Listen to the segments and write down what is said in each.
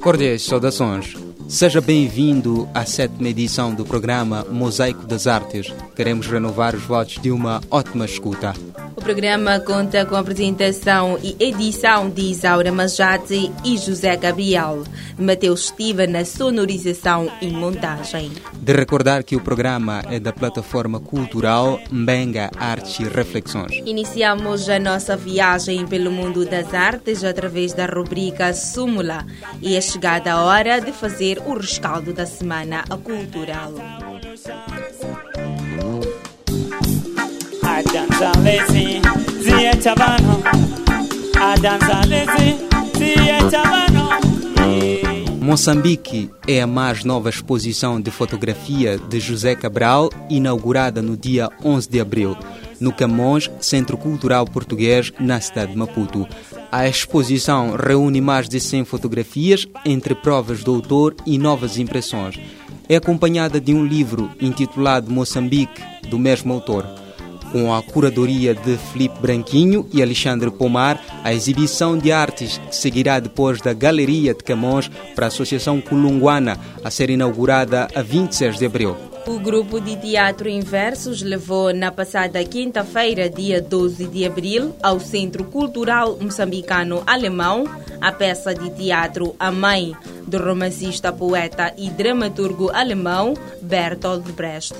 Cordiais saudações. Seja bem-vindo à sétima edição do programa Mosaico das Artes. Queremos renovar os votos de uma ótima escuta. O programa conta com a apresentação e edição de Isaura Majate e José Gabriel. Mateus estiva na sonorização e montagem. De recordar que o programa é da plataforma cultural Mbenga Artes e Reflexões. Iniciamos a nossa viagem pelo mundo das artes através da rubrica Súmula e é chegada a hora de fazer o rescaldo da semana cultural. Moçambique é a mais nova exposição de fotografia de José Cabral, inaugurada no dia 11 de abril, no Camões, Centro Cultural Português, na cidade de Maputo. A exposição reúne mais de 100 fotografias, entre provas do autor e novas impressões. É acompanhada de um livro intitulado Moçambique, do mesmo autor. Com a curadoria de Felipe Branquinho e Alexandre Pomar, a exibição de artes seguirá depois da Galeria de Camões para a Associação Culunguana, a ser inaugurada a 26 de abril. O grupo de teatro em versos levou na passada quinta-feira, dia 12 de abril, ao Centro Cultural Moçambicano Alemão a peça de teatro A Mãe, do romancista, poeta e dramaturgo alemão Bertolt Brecht.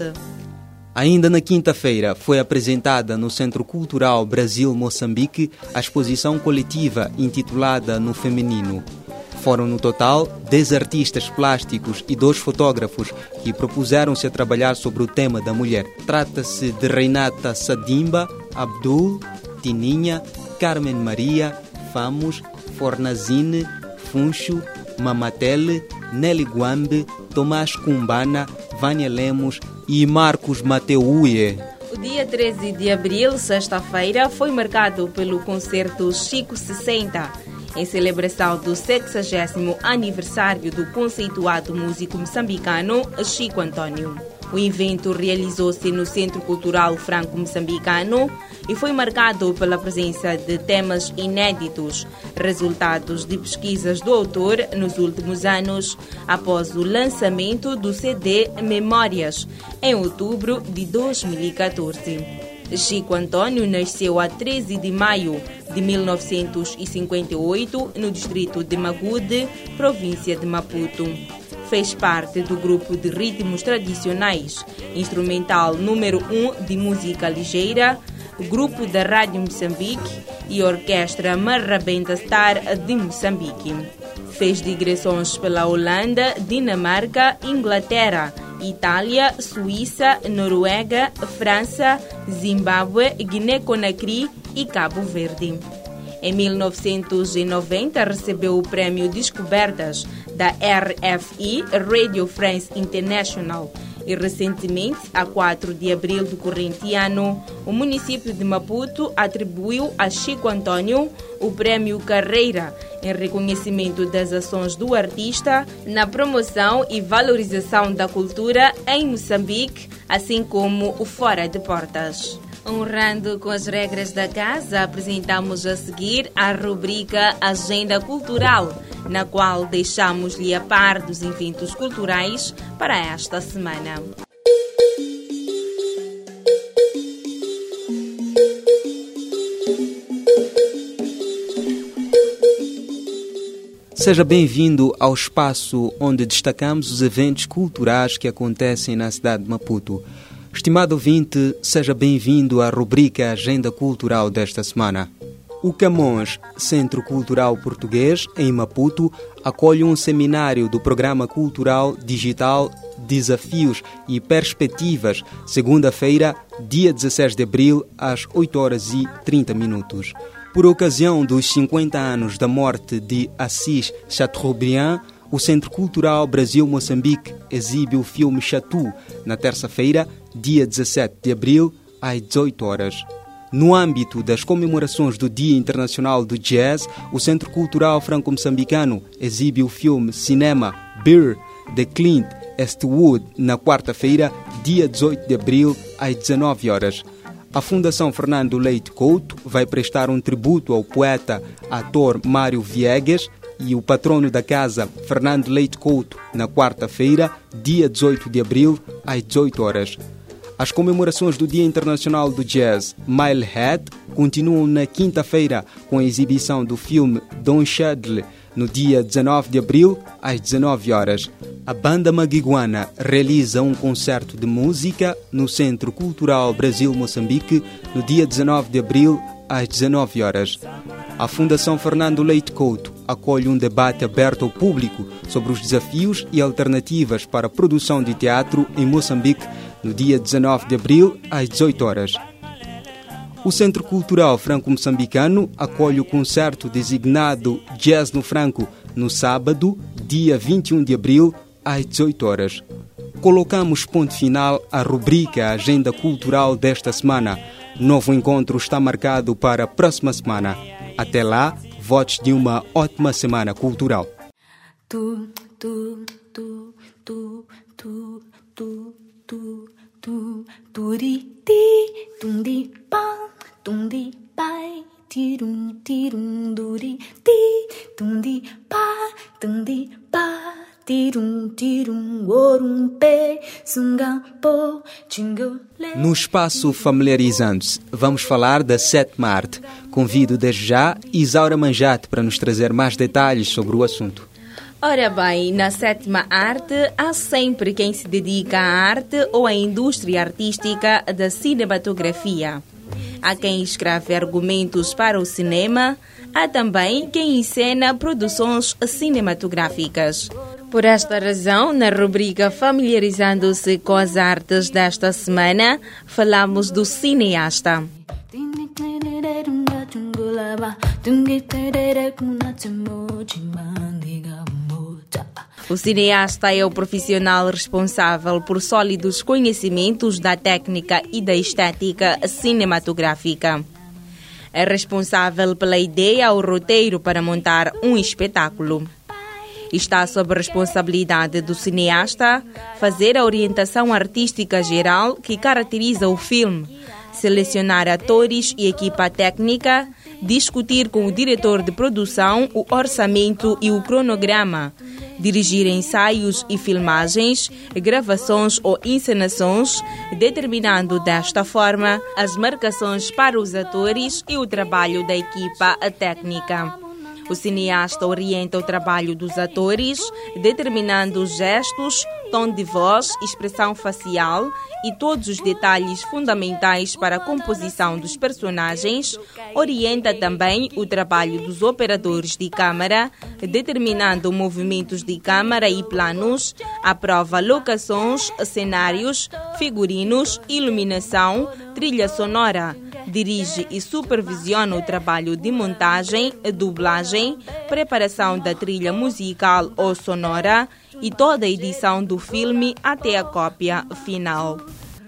Ainda na quinta-feira foi apresentada no Centro Cultural Brasil-Moçambique a exposição coletiva intitulada No Feminino. Foram no total 10 artistas plásticos e dois fotógrafos que propuseram-se a trabalhar sobre o tema da mulher. Trata-se de Reinata Sadimba, Abdul, Tininha, Carmen Maria, Famos, Fornazine, Funcho, Mamatele, Nelly Guambe, Tomás Cumbana, Vânia Lemos e Marcos Mateuie. O dia 13 de abril, sexta-feira, foi marcado pelo concerto Chico 60, em celebração do 60 aniversário do conceituado músico moçambicano Chico Antônio. O evento realizou-se no Centro Cultural Franco-Moçambicano e foi marcado pela presença de temas inéditos, resultados de pesquisas do autor nos últimos anos, após o lançamento do CD Memórias, em outubro de 2014. Chico Antônio nasceu a 13 de maio de 1958 no distrito de Magude, província de Maputo fez parte do grupo de ritmos tradicionais, instrumental número 1 um de música ligeira, grupo da Rádio Moçambique e Orquestra Marrabenta Star de Moçambique. Fez digressões pela Holanda, Dinamarca, Inglaterra, Itália, Suíça, Noruega, França, Zimbábue, Guiné-Conakry e Cabo Verde. Em 1990 recebeu o prêmio Descobertas da RFI, Radio France International, e recentemente, a 4 de abril do corrente ano, o município de Maputo atribuiu a Chico Antônio o prêmio Carreira em reconhecimento das ações do artista na promoção e valorização da cultura em Moçambique, assim como o fora de portas. Honrando com as regras da casa, apresentamos a seguir a rubrica Agenda Cultural, na qual deixamos-lhe a par dos eventos culturais para esta semana. Seja bem-vindo ao espaço onde destacamos os eventos culturais que acontecem na cidade de Maputo. Estimado ouvinte, seja bem-vindo à rubrica Agenda Cultural desta semana. O Camões, Centro Cultural Português, em Maputo, acolhe um seminário do Programa Cultural Digital Desafios e Perspectivas, segunda-feira, dia 16 de abril, às 8 horas e 30 minutos. Por ocasião dos 50 anos da morte de Assis Chateaubriand, o Centro Cultural Brasil-Moçambique exibe o filme Chatu na terça-feira, dia 17 de abril, às 18 horas. No âmbito das comemorações do Dia Internacional do Jazz, o Centro Cultural Franco-Moçambicano exibe o filme Cinema Beer de Clint Eastwood na quarta-feira, dia 18 de abril, às 19 horas. A Fundação Fernando Leite Couto vai prestar um tributo ao poeta, ator Mário Viegas e o patrono da casa, Fernando Leite Couto, na quarta-feira, dia 18 de abril, às 18 horas. As comemorações do Dia Internacional do Jazz, Milehead, continuam na quinta-feira com a exibição do filme Don Shadley, no dia 19 de abril, às 19 horas. A banda Maguiguana realiza um concerto de música no Centro Cultural Brasil-Moçambique no dia 19 de abril, às 19 horas. A Fundação Fernando Leite Couto acolhe um debate aberto ao público sobre os desafios e alternativas para a produção de teatro em Moçambique no dia 19 de abril, às 18 horas. O Centro Cultural Franco-Moçambicano acolhe o concerto designado Jazz no Franco no sábado, dia 21 de abril, às 18 horas. Colocamos ponto final à rubrica Agenda Cultural desta semana. Novo encontro está marcado para a próxima semana. Até lá, votos de uma ótima semana cultural. Tu, tu, tu, espaço Familiarizando-se, vamos falar da sétima arte. Convido desde já Isaura Manjate para nos trazer mais detalhes sobre o assunto. Ora bem, na sétima arte há sempre quem se dedica à arte ou à indústria artística da cinematografia. Há quem escreve argumentos para o cinema, há também quem encena produções cinematográficas. Por esta razão, na rubrica Familiarizando-se com as artes desta semana, falamos do cineasta. O cineasta é o profissional responsável por sólidos conhecimentos da técnica e da estética cinematográfica. É responsável pela ideia ou roteiro para montar um espetáculo. Está sob responsabilidade do cineasta fazer a orientação artística geral que caracteriza o filme, selecionar atores e equipa técnica, discutir com o diretor de produção o orçamento e o cronograma, dirigir ensaios e filmagens, gravações ou encenações, determinando desta forma as marcações para os atores e o trabalho da equipa técnica. O cineasta orienta o trabalho dos atores, determinando os gestos, tom de voz, expressão facial e todos os detalhes fundamentais para a composição dos personagens, orienta também o trabalho dos operadores de câmara, determinando movimentos de câmara e planos, aprova locações, cenários, figurinos, iluminação, trilha sonora. Dirige e supervisiona o trabalho de montagem, dublagem, preparação da trilha musical ou sonora e toda a edição do filme até a cópia final.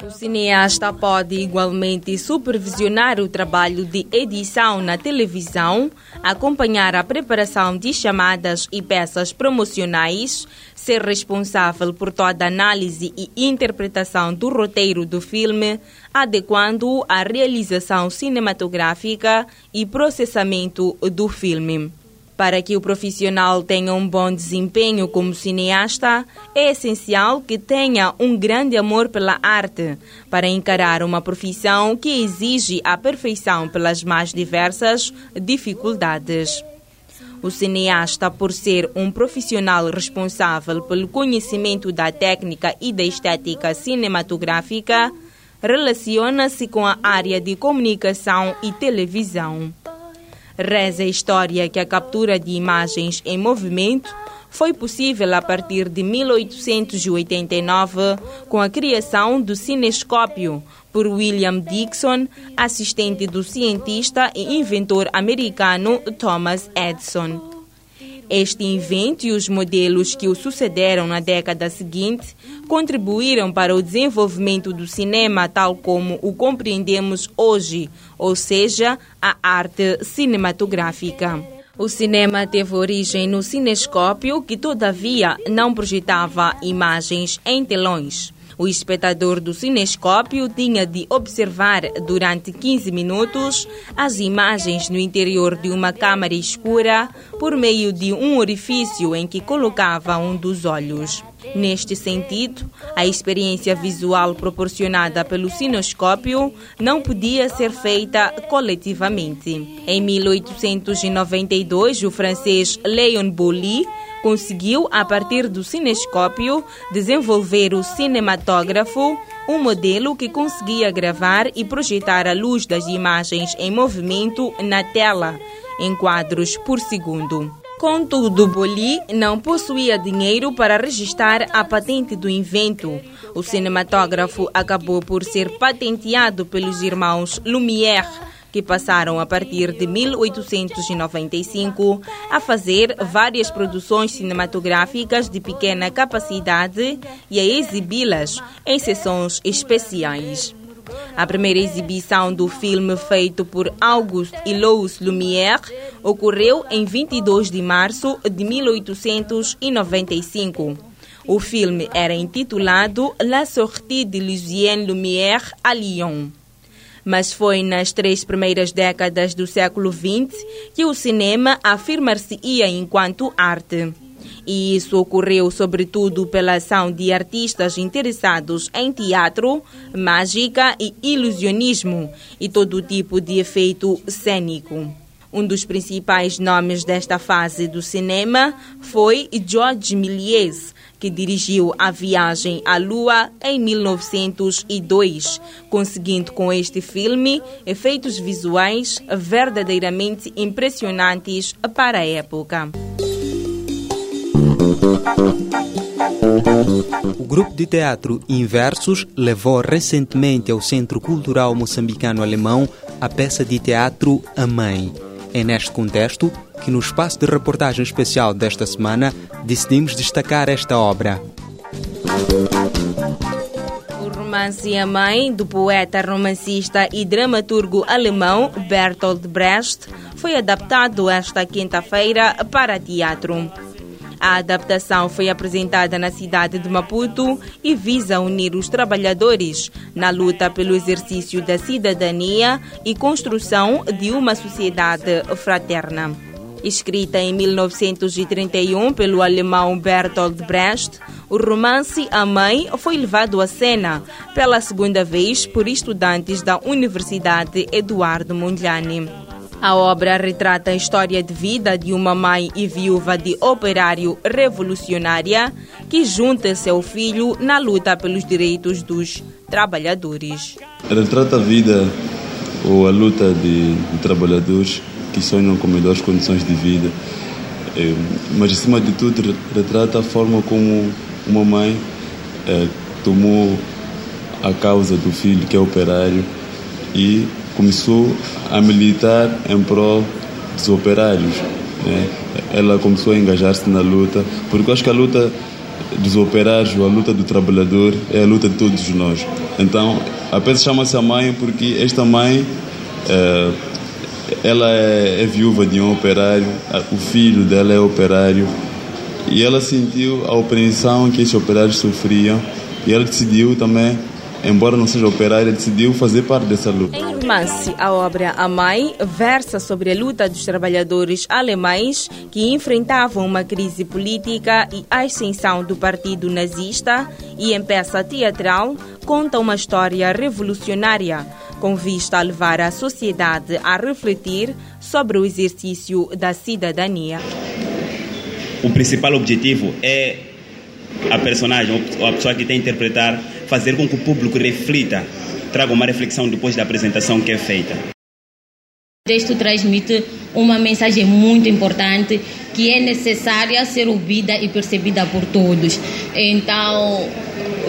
O cineasta pode igualmente supervisionar o trabalho de edição na televisão, acompanhar a preparação de chamadas e peças promocionais, ser responsável por toda análise e interpretação do roteiro do filme, adequando-o à realização cinematográfica e processamento do filme. Para que o profissional tenha um bom desempenho como cineasta, é essencial que tenha um grande amor pela arte para encarar uma profissão que exige a perfeição pelas mais diversas dificuldades. O cineasta, por ser um profissional responsável pelo conhecimento da técnica e da estética cinematográfica, relaciona-se com a área de comunicação e televisão. Reza a história que a captura de imagens em movimento foi possível a partir de 1889 com a criação do cinescópio por William Dixon, assistente do cientista e inventor americano Thomas Edison. Este invento e os modelos que o sucederam na década seguinte contribuíram para o desenvolvimento do cinema tal como o compreendemos hoje, ou seja, a arte cinematográfica. O cinema teve origem no cinescópio, que todavia não projetava imagens em telões. O espectador do cinescópio tinha de observar durante 15 minutos as imagens no interior de uma câmara escura por meio de um orifício em que colocava um dos olhos. Neste sentido, a experiência visual proporcionada pelo cinoscópio não podia ser feita coletivamente. Em 1892, o francês Léon Boly conseguiu, a partir do cinescópio, desenvolver o cinematógrafo, um modelo que conseguia gravar e projetar a luz das imagens em movimento na tela, em quadros por segundo. Contudo, Boli não possuía dinheiro para registrar a patente do invento. O cinematógrafo acabou por ser patenteado pelos irmãos Lumière, que passaram a partir de 1895 a fazer várias produções cinematográficas de pequena capacidade e a exibi-las em sessões especiais. A primeira exibição do filme feito por Auguste e Louis Lumière ocorreu em 22 de março de 1895. O filme era intitulado La sortie de Lucien Lumière à Lyon mas foi nas três primeiras décadas do século XX que o cinema afirmar-se-ia enquanto arte. E isso ocorreu sobretudo pela ação de artistas interessados em teatro, mágica e ilusionismo e todo tipo de efeito cênico. Um dos principais nomes desta fase do cinema foi Georges Méliès, que dirigiu A Viagem à Lua em 1902, conseguindo com este filme efeitos visuais verdadeiramente impressionantes para a época. O grupo de teatro Inversos levou recentemente ao Centro Cultural Moçambicano Alemão a peça de teatro A Mãe. É neste contexto que, no espaço de reportagem especial desta semana, decidimos destacar esta obra. O romance A Mãe, do poeta, romancista e dramaturgo alemão Bertolt Brecht, foi adaptado esta quinta-feira para teatro. A adaptação foi apresentada na cidade de Maputo e visa unir os trabalhadores na luta pelo exercício da cidadania e construção de uma sociedade fraterna. Escrita em 1931 pelo alemão Bertolt Brecht, o romance A Mãe foi levado à cena pela segunda vez por estudantes da Universidade Eduardo Mondlane. A obra retrata a história de vida de uma mãe e viúva de operário revolucionária que junta seu filho na luta pelos direitos dos trabalhadores. Retrata a vida ou a luta de, de trabalhadores que sonham com melhores condições de vida, é, mas acima de tudo retrata a forma como uma mãe é, tomou a causa do filho que é operário e começou a militar em prol dos operários. Né? Ela começou a engajar-se na luta, porque eu acho que a luta dos operários, a luta do trabalhador, é a luta de todos nós. Então, a peça chama-se a mãe porque esta mãe, é, ela é, é viúva de um operário, o filho dela é operário, e ela sentiu a opressão que esses operários sofriam, e ela decidiu também embora não seja operária, decidiu fazer parte dessa luta. Em romance, a obra A Mãe versa sobre a luta dos trabalhadores alemães que enfrentavam uma crise política e a ascensão do partido nazista e em peça teatral conta uma história revolucionária com vista a levar a sociedade a refletir sobre o exercício da cidadania. O principal objetivo é a personagem, ou a pessoa que tem a interpretar, fazer com que o público reflita, traga uma reflexão depois da apresentação que é feita. O texto transmite uma mensagem muito importante que é necessária ser ouvida e percebida por todos. Então,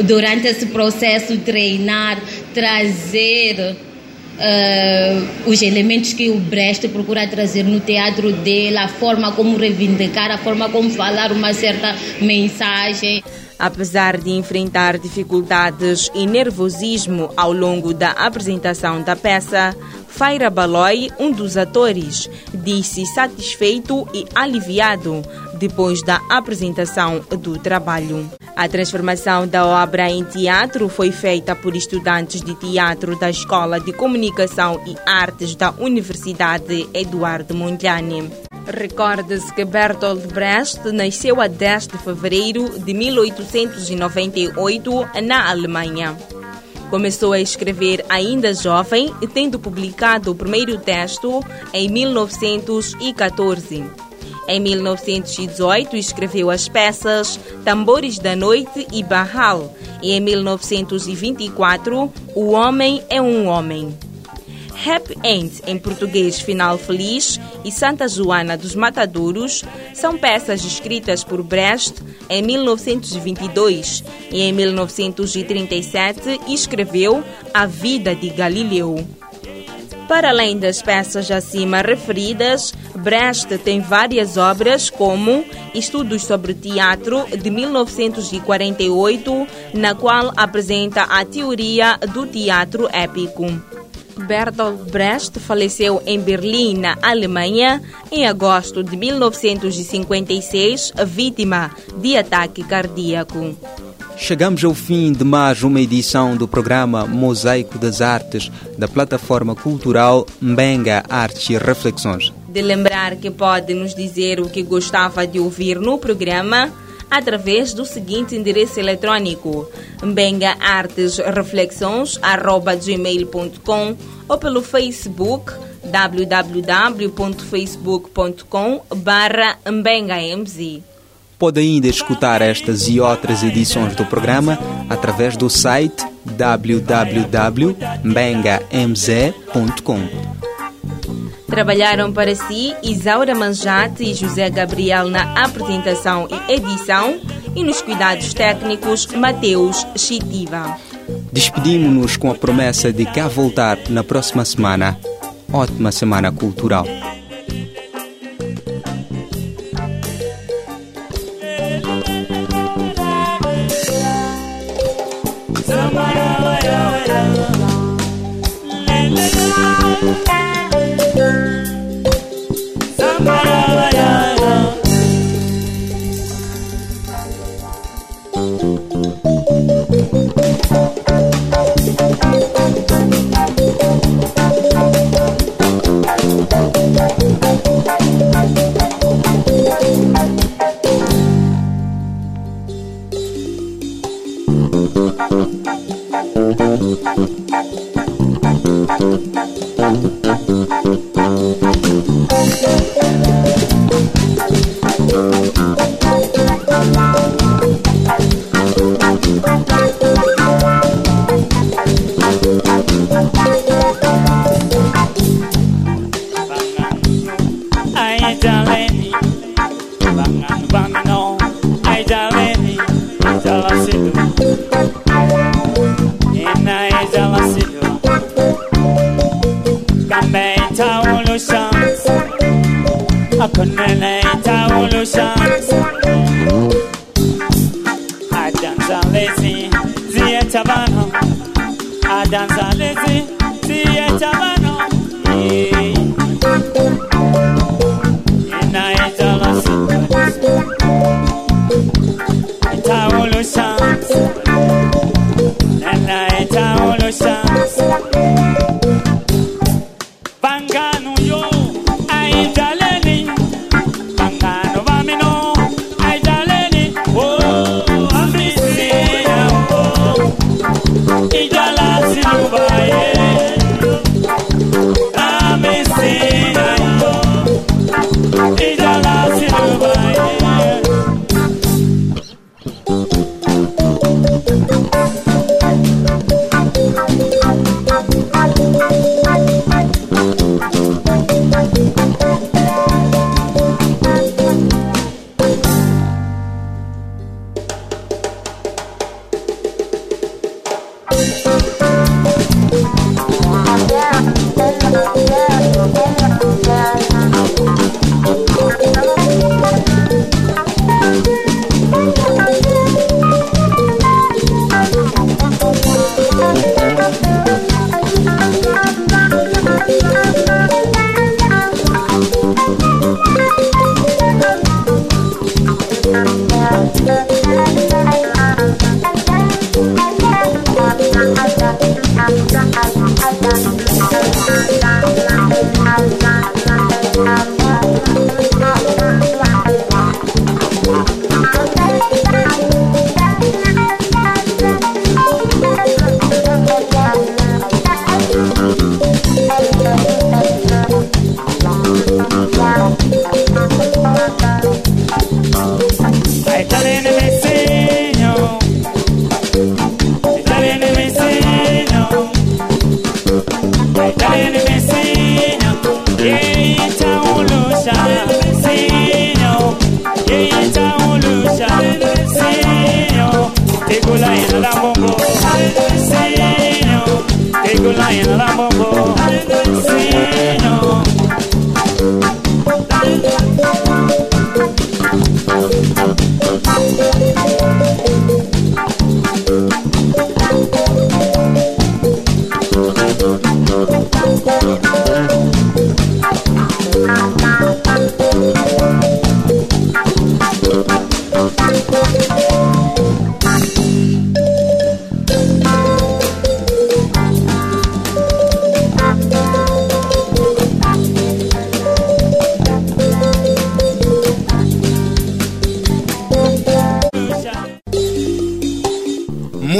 durante esse processo, treinar, trazer uh, os elementos que o Brecht procura trazer no teatro dele, a forma como reivindicar, a forma como falar uma certa mensagem. Apesar de enfrentar dificuldades e nervosismo ao longo da apresentação da peça, Faira Baloi, um dos atores, disse satisfeito e aliviado depois da apresentação do trabalho. A transformação da obra em teatro foi feita por estudantes de teatro da Escola de Comunicação e Artes da Universidade Eduardo Mondlane. Recorde-se que Bertolt Brecht nasceu a 10 de fevereiro de 1898 na Alemanha. Começou a escrever ainda jovem, tendo publicado o primeiro texto em 1914. Em 1918, escreveu as peças Tambores da Noite e Barral, e em 1924, O Homem é um Homem. Happy End, em português Final Feliz, e Santa Joana dos Matadouros são peças escritas por Brecht em 1922 e em 1937 escreveu A Vida de Galileu. Para além das peças acima referidas, Brecht tem várias obras como Estudos sobre Teatro, de 1948, na qual apresenta a teoria do teatro épico. Bertolt Brecht faleceu em Berlim, na Alemanha, em agosto de 1956, vítima de ataque cardíaco. Chegamos ao fim de mais uma edição do programa Mosaico das Artes da plataforma cultural Mbenga Artes e Reflexões. De lembrar que pode nos dizer o que gostava de ouvir no programa através do seguinte endereço eletrônico mbengaartesreflexões.gmail.com ou pelo Facebook www.facebook.com barra mbengamz. Pode ainda escutar estas e outras edições do programa através do site www.mbengamz.com. Trabalharam para si Isaura Manjate e José Gabriel na apresentação e edição e nos cuidados técnicos Mateus Chitiva. Despedimos-nos com a promessa de cá voltar na próxima semana. Ótima semana cultural. lezi ziyecha bano adanza lezi ziyecha bano Eta olo shans Eta olo shans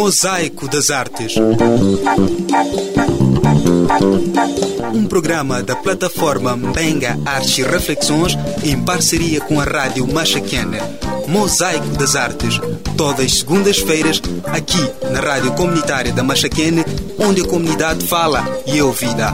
Mosaico das Artes. Um programa da plataforma Mbenga Artes e Reflexões em parceria com a Rádio Machaquena. Mosaico das Artes. Todas as segundas-feiras, aqui na Rádio Comunitária da Machaquene, onde a comunidade fala e é ouvida.